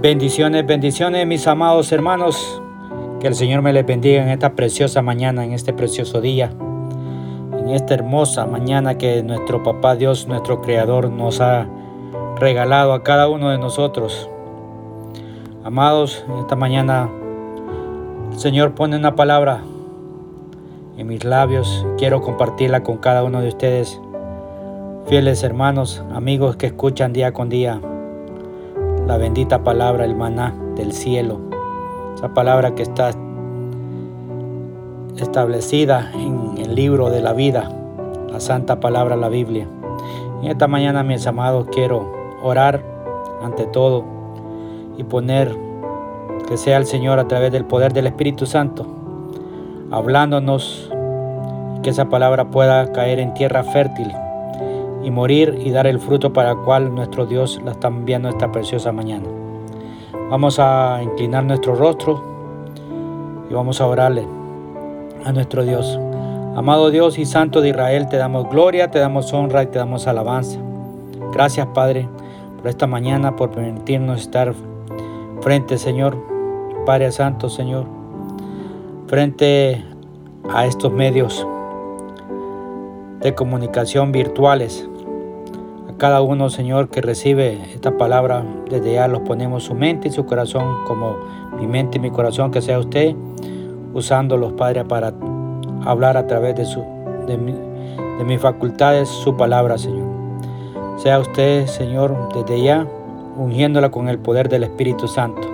Bendiciones, bendiciones mis amados hermanos. Que el Señor me les bendiga en esta preciosa mañana, en este precioso día, en esta hermosa mañana que nuestro Papá Dios, nuestro Creador, nos ha regalado a cada uno de nosotros. Amados, en esta mañana el Señor pone una palabra en mis labios. Quiero compartirla con cada uno de ustedes, fieles hermanos, amigos que escuchan día con día la bendita palabra, el maná del cielo, esa palabra que está establecida en el libro de la vida, la santa palabra, la Biblia. En esta mañana, mis amados, quiero orar ante todo y poner que sea el Señor a través del poder del Espíritu Santo, hablándonos, que esa palabra pueda caer en tierra fértil y morir y dar el fruto para el cual nuestro Dios la está enviando esta preciosa mañana. Vamos a inclinar nuestro rostro y vamos a orarle a nuestro Dios. Amado Dios y Santo de Israel, te damos gloria, te damos honra y te damos alabanza. Gracias Padre por esta mañana, por permitirnos estar frente, Señor, Padre Santo, Señor, frente a estos medios de comunicación virtuales. A cada uno, Señor, que recibe esta palabra, desde ya los ponemos su mente y su corazón, como mi mente y mi corazón, que sea usted, usándolos, Padre, para hablar a través de, su, de, de mis facultades su palabra, Señor. Sea usted, Señor, desde ya, ungiéndola con el poder del Espíritu Santo.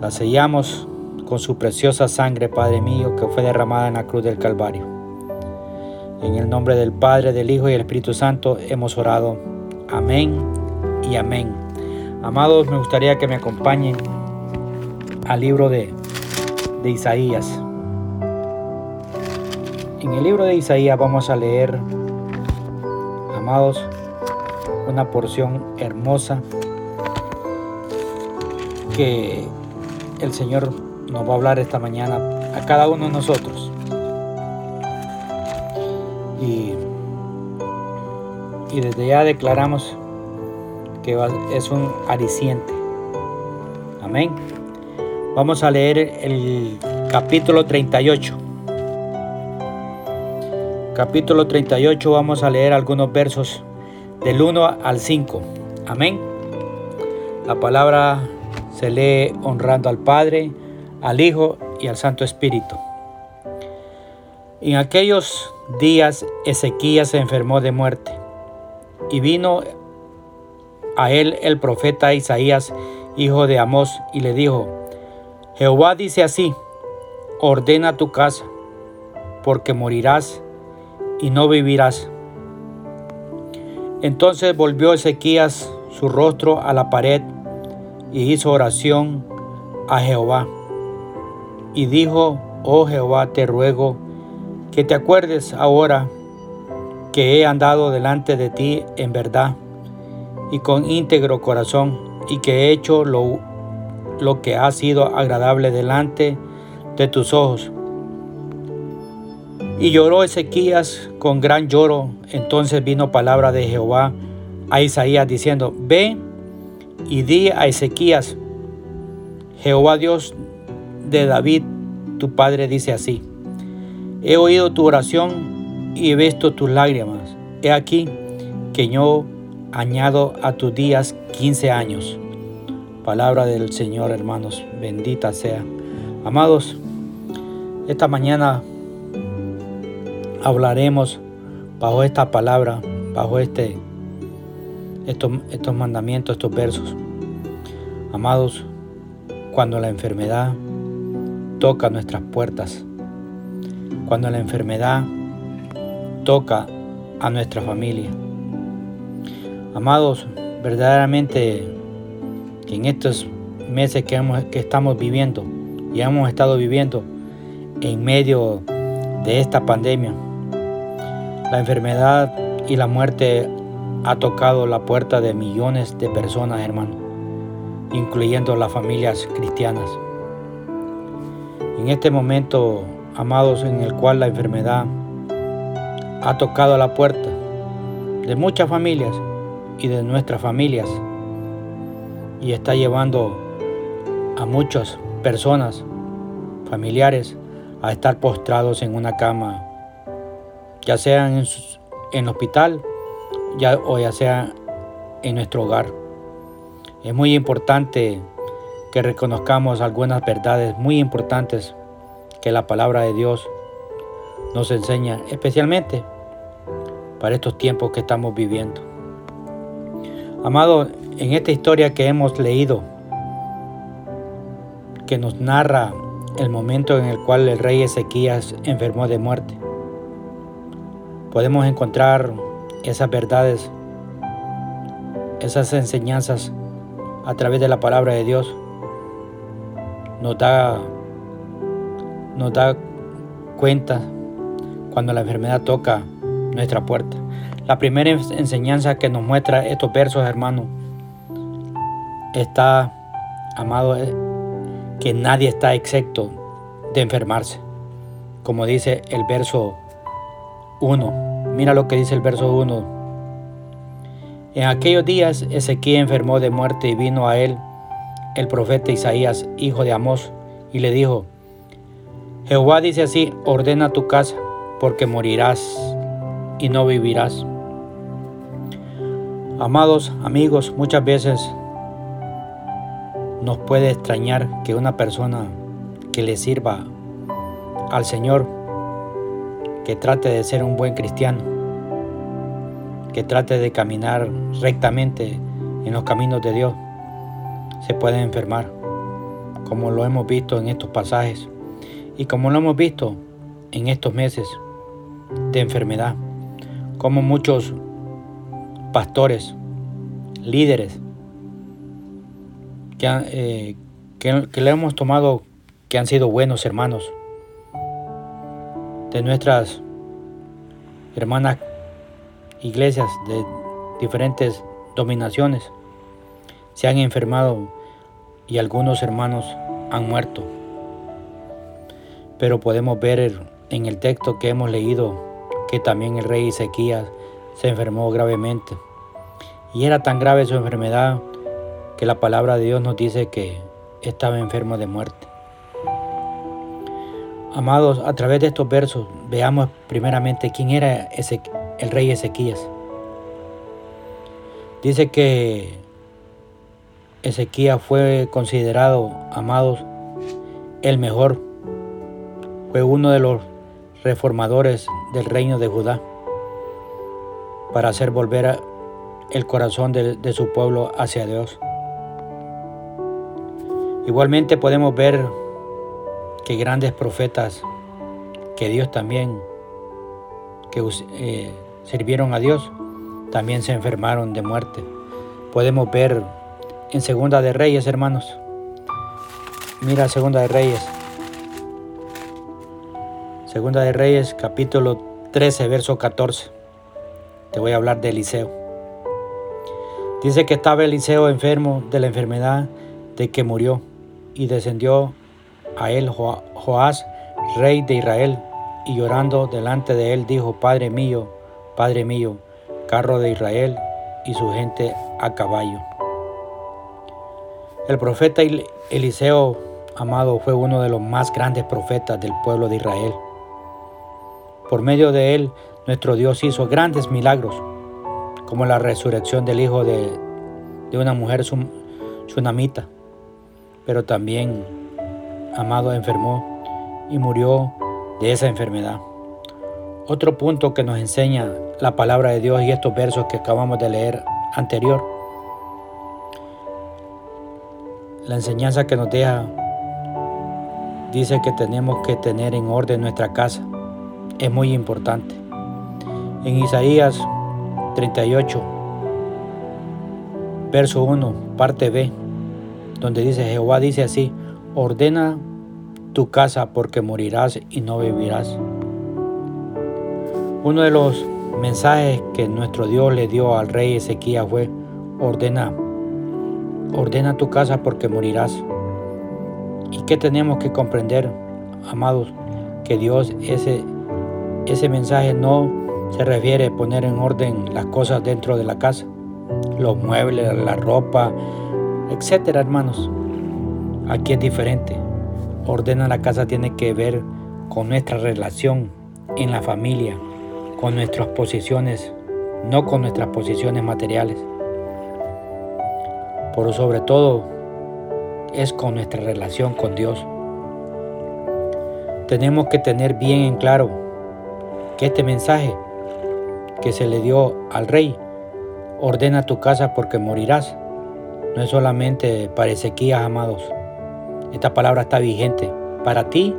La sellamos con su preciosa sangre, Padre mío, que fue derramada en la cruz del Calvario. En el nombre del Padre, del Hijo y del Espíritu Santo hemos orado. Amén y amén. Amados, me gustaría que me acompañen al libro de, de Isaías. En el libro de Isaías vamos a leer, amados, una porción hermosa que el Señor nos va a hablar esta mañana a cada uno de nosotros. Y, desde ya declaramos que es un aliciente. Amén. Vamos a leer el capítulo 38. Capítulo 38 vamos a leer algunos versos del 1 al 5. Amén. La palabra se lee honrando al Padre, al Hijo y al Santo Espíritu. En aquellos días Ezequías se enfermó de muerte y vino a él el profeta Isaías, hijo de Amós, y le dijo, Jehová dice así, ordena tu casa, porque morirás y no vivirás. Entonces volvió Ezequías su rostro a la pared y hizo oración a Jehová. Y dijo, oh Jehová, te ruego, que te acuerdes ahora que he andado delante de ti en verdad y con íntegro corazón y que he hecho lo, lo que ha sido agradable delante de tus ojos. Y lloró Ezequías con gran lloro. Entonces vino palabra de Jehová a Isaías diciendo, ve y di a Ezequías, Jehová Dios de David, tu padre dice así. He oído tu oración y he visto tus lágrimas. He aquí que yo añado a tus días 15 años. Palabra del Señor, hermanos, bendita sea. Amados, esta mañana hablaremos bajo esta palabra, bajo este, estos, estos mandamientos, estos versos. Amados, cuando la enfermedad toca nuestras puertas, cuando la enfermedad toca a nuestra familia. Amados, verdaderamente en estos meses que, que estamos viviendo y hemos estado viviendo en medio de esta pandemia, la enfermedad y la muerte ha tocado la puerta de millones de personas, hermano, incluyendo las familias cristianas. En este momento amados, en el cual la enfermedad ha tocado la puerta de muchas familias y de nuestras familias. y está llevando a muchas personas, familiares, a estar postrados en una cama, ya sea en, el hospital ya, o ya sea en nuestro hogar. Es muy importante que reconozcamos algunas verdades muy importantes que la palabra de Dios nos enseña, especialmente para estos tiempos que estamos viviendo. Amado, en esta historia que hemos leído, que nos narra el momento en el cual el rey Ezequías enfermó de muerte, podemos encontrar esas verdades, esas enseñanzas a través de la palabra de Dios. Nos da, nos da cuenta cuando la enfermedad toca nuestra puerta. La primera enseñanza que nos muestra estos versos, hermanos, está, amado, eh, que nadie está excepto de enfermarse. Como dice el verso 1. Mira lo que dice el verso 1. En aquellos días Ezequiel enfermó de muerte y vino a él el profeta Isaías, hijo de Amós, y le dijo, Jehová dice así, ordena tu casa, porque morirás y no vivirás. Amados amigos, muchas veces nos puede extrañar que una persona que le sirva al Señor, que trate de ser un buen cristiano, que trate de caminar rectamente en los caminos de Dios, se puede enfermar, como lo hemos visto en estos pasajes y como lo hemos visto en estos meses de enfermedad, como muchos pastores, líderes, que, eh, que, le hemos tomado que han sido buenos hermanos, de nuestras hermanas iglesias de diferentes dominaciones, se han enfermado y algunos hermanos han muerto. Pero podemos ver en el texto que hemos leído que también el rey Ezequías se enfermó gravemente. Y era tan grave su enfermedad que la palabra de Dios nos dice que estaba enfermo de muerte. Amados, a través de estos versos veamos primeramente quién era ese, el rey Ezequías. Dice que Ezequías fue considerado, amados, el mejor. Fue uno de los reformadores del reino de Judá para hacer volver el corazón de, su pueblo hacia Dios. Igualmente podemos ver que grandes profetas que Dios también, que eh, sirvieron a Dios, también se enfermaron de muerte. Podemos ver en Segunda de Reyes, hermanos. Mira Segunda de Reyes. Segunda de Reyes, capítulo 13, verso 14. Te voy a hablar de Eliseo. Dice que estaba Eliseo enfermo de la enfermedad de que murió y descendió a él Joás, rey de Israel, y llorando delante de él dijo, Padre mío, Padre mío, carro de Israel y su gente a caballo. El profeta Eliseo, amado, fue uno de los más grandes profetas del pueblo de Israel. Por medio de él, nuestro Dios hizo grandes milagros, como la resurrección del hijo de, una mujer tsunamita, pero también, amado, enfermó y murió de esa enfermedad. Otro punto que nos enseña la palabra de Dios y estos versos que acabamos de leer anterior, la enseñanza que nos deja dice que tenemos que tener en orden nuestra casa es muy importante. En Isaías 38, verso 1, parte B, donde dice, Jehová dice así, ordena tu casa porque morirás y no vivirás. Uno de los mensajes que nuestro Dios le dio al rey Ezequiel fue, ordena, ordena tu casa porque morirás. ¿Y qué tenemos que comprender, amados? Que Dios ese ese mensaje no se refiere a poner en orden las cosas dentro de la casa, los muebles, la ropa, etcétera, hermanos. Aquí es diferente. Ordena la casa tiene que ver con nuestra relación en la familia, con nuestras posiciones, no con nuestras posiciones materiales. Pero sobre todo es con nuestra relación con Dios. Tenemos que tener bien en claro este mensaje que se le dio al rey, ordena tu casa porque morirás, no es solamente para Ezequías, amados. Esta palabra está vigente para ti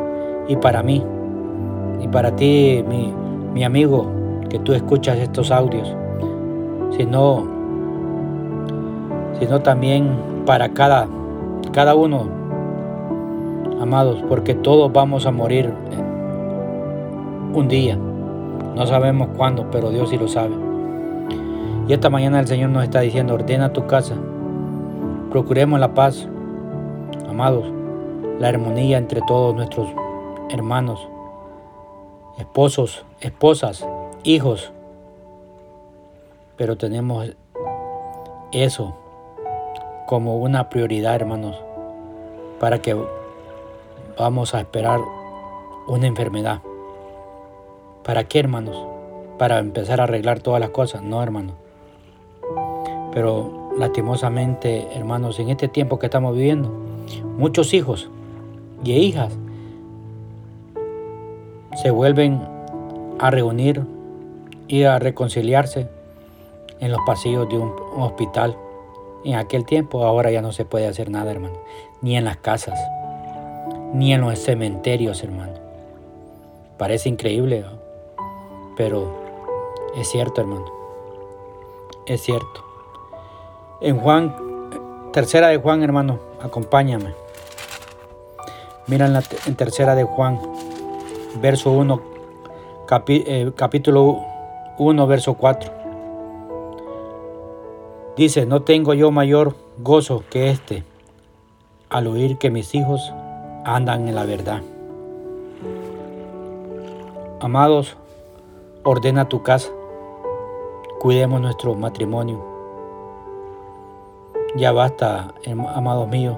y para mí. Y para ti, mi, mi amigo, que tú escuchas estos audios, sino, sino también para cada, cada uno, amados, porque todos vamos a morir un día. No sabemos cuándo, pero Dios sí lo sabe. Y esta mañana el Señor nos está diciendo, ordena tu casa. Procuremos la paz, amados, la armonía entre todos nuestros hermanos, esposos, esposas, hijos. Pero tenemos eso como una prioridad, hermanos, para que vamos a esperar una enfermedad. ¿Para qué, hermanos? Para empezar a arreglar todas las cosas. No, hermanos. Pero lastimosamente, hermanos, en este tiempo que estamos viviendo, muchos hijos y hijas se vuelven a reunir y a reconciliarse en los pasillos de un hospital. En aquel tiempo ahora ya no se puede hacer nada, hermano. Ni en las casas, ni en los cementerios, hermano. Parece increíble, pero es cierto, hermano. Es cierto. En Juan, tercera de Juan, hermano, acompáñame. Mira en, la, tercera de Juan, verso 1, eh, capítulo 1, verso 4. Dice, no tengo yo mayor gozo que este al oír que mis hijos andan en la verdad. Amados, ordena tu casa, cuidemos nuestro matrimonio. Ya basta, amados míos,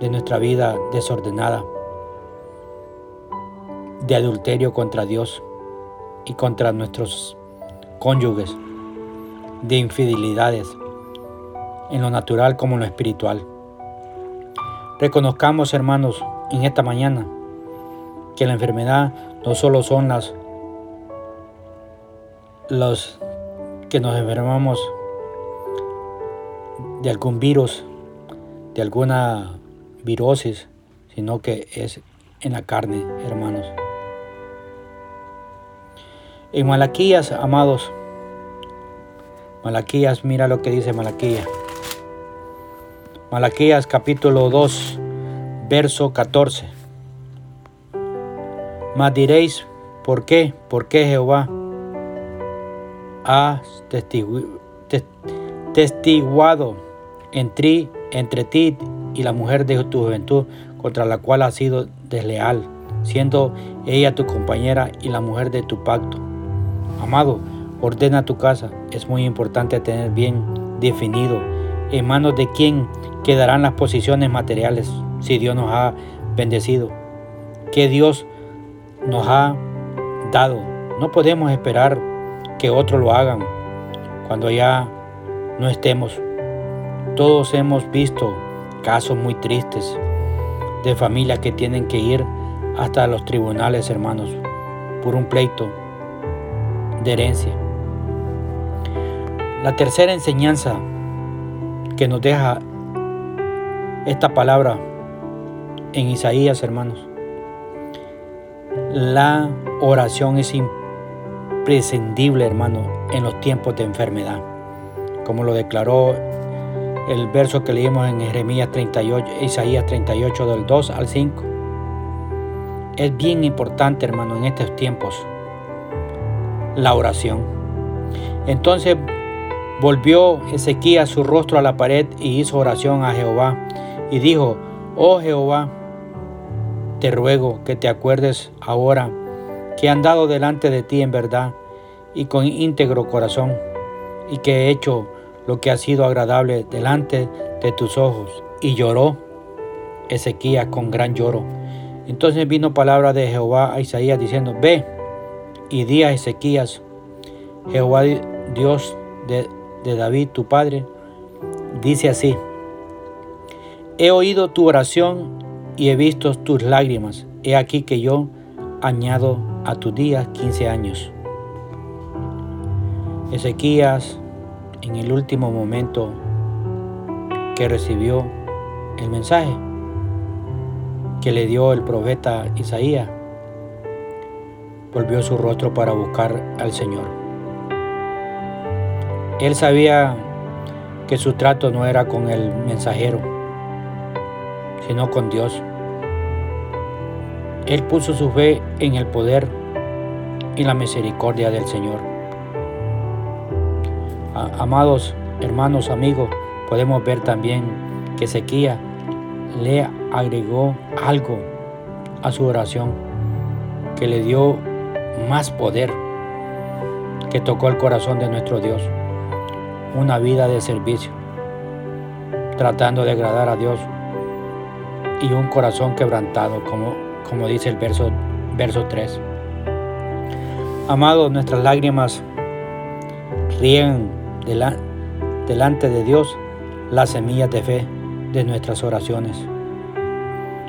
de nuestra vida desordenada, de adulterio contra Dios y contra nuestros cónyuges, de infidelidades, en lo natural como en lo espiritual. Reconozcamos, hermanos, en esta mañana que la enfermedad no solo son las los que nos enfermamos de algún virus, de alguna virosis, sino que es en la carne, hermanos. En Malaquías, amados, Malaquías, mira lo que dice Malaquías. Malaquías capítulo 2, verso 14. Mas diréis, ¿por qué? ¿Por qué Jehová? Has testiguado entre, entre ti y la mujer de tu juventud contra la cual has sido desleal, siendo ella tu compañera y la mujer de tu pacto. Amado, ordena tu casa. Es muy importante tener bien definido en manos de quién quedarán las posiciones materiales si Dios nos ha bendecido. Que Dios nos ha dado. No podemos esperar que otros lo hagan cuando ya no estemos. Todos hemos visto casos muy tristes de familias que tienen que ir hasta los tribunales, hermanos, por un pleito de herencia. La tercera enseñanza que nos deja esta palabra en Isaías, hermanos. La oración es importante prescindible, hermano, en los tiempos de enfermedad. Como lo declaró el verso que leímos en Jeremías 38, Isaías 38 del 2 al 5. Es bien importante, hermano, en estos tiempos la oración. Entonces volvió Ezequías su rostro a la pared y hizo oración a Jehová y dijo, oh Jehová, te ruego que te acuerdes ahora que he andado delante de ti en verdad y con íntegro corazón, y que he hecho lo que ha sido agradable delante de tus ojos. Y lloró Ezequías con gran lloro. Entonces vino palabra de Jehová a Isaías diciendo, ve y di a Ezequías, Jehová Dios de, de David, tu padre, dice así, he oído tu oración y he visto tus lágrimas. He aquí que yo añado a tus días 15 años. Ezequías, en el último momento que recibió el mensaje que le dio el profeta Isaías, volvió su rostro para buscar al Señor. Él sabía que su trato no era con el mensajero, sino con Dios. Él puso su fe en el poder y la misericordia del Señor. Amados hermanos, amigos, podemos ver también que Ezequiel le agregó algo a su oración que le dio más poder, que tocó el corazón de nuestro Dios. Una vida de servicio, tratando de agradar a Dios y un corazón quebrantado, como, como dice el verso, verso 3. Amados, nuestras lágrimas ríen delante de Dios las semillas de fe de nuestras oraciones.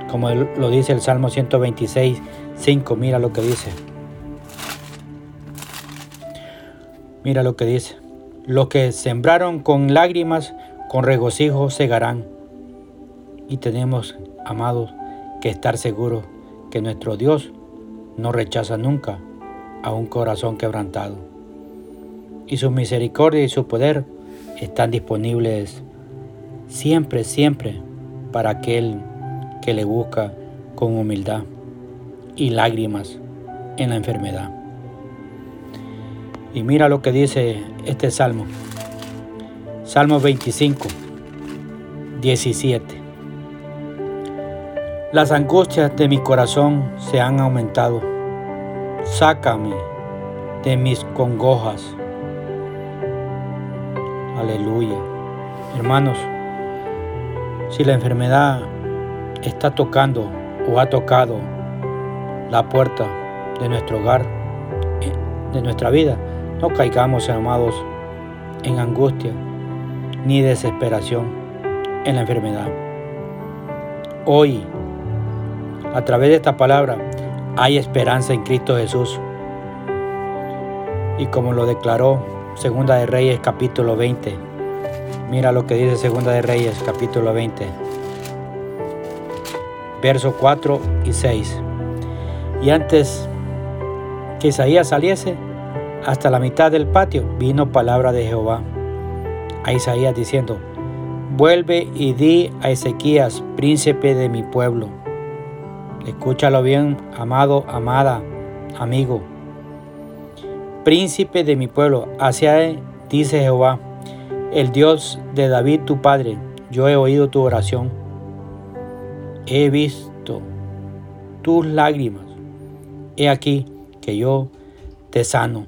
Como lo dice el Salmo 126, 5, mira lo que dice. Mira lo que dice. Los que sembraron con lágrimas, con regocijo segarán. Y tenemos amados, que estar seguros que nuestro Dios no rechaza nunca a un corazón quebrantado. Y su misericordia y su poder están disponibles siempre, siempre para aquel que le busca con humildad y lágrimas en la enfermedad. Y mira lo que dice este salmo. Salmo 25, 17. Las angustias de mi corazón se han aumentado. Sácame de mis congojas. Aleluya. Hermanos, si la enfermedad está tocando o ha tocado la puerta de nuestro hogar, eh, de nuestra vida, no caigamos, amados, en angustia ni desesperación en la enfermedad. Hoy a través de esta palabra hay esperanza en Cristo Jesús. Y como lo declaró Segunda de Reyes capítulo 20. Mira lo que dice Segunda de Reyes capítulo 20. Verso 4 y 6. Y antes que Isaías saliese, hasta la mitad del patio vino palabra de Jehová a Isaías diciendo, vuelve y di a Ezequías, príncipe de mi pueblo Escúchalo bien, amado, amada, amigo. Príncipe de mi pueblo, hacia dice Jehová, el Dios de David tu padre, yo he oído tu oración. He visto tus lágrimas. He aquí que yo te sano.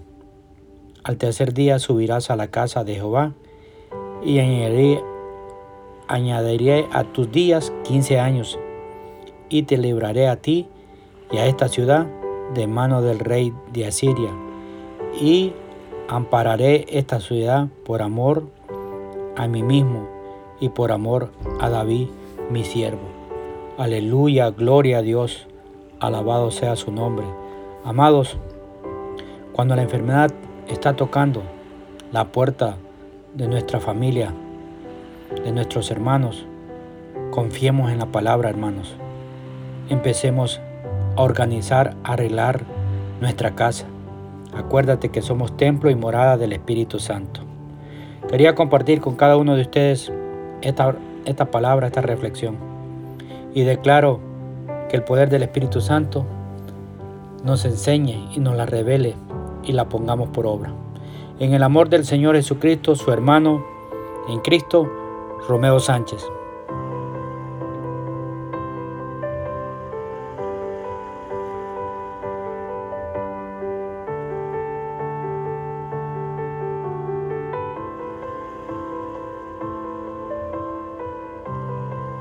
Al tercer día subirás a la casa de Jehová y añadiré, añadiré a tus días quince años y te libraré a ti y a esta ciudad de mano del rey de Asiria, y ampararé esta ciudad por amor a mí mismo y por amor a David, mi siervo. Aleluya, gloria a Dios, alabado sea su nombre. Amados, cuando la enfermedad está tocando la puerta de nuestra familia, de nuestros hermanos, confiemos en la palabra, hermanos empecemos a organizar, a arreglar nuestra casa. Acuérdate que somos templo y morada del Espíritu Santo. Quería compartir con cada uno de ustedes esta, esta palabra, esta reflexión. Y declaro que el poder del Espíritu Santo nos enseñe y nos la revele y la pongamos por obra. En el amor del Señor Jesucristo, su hermano en Cristo, Romeo Sánchez.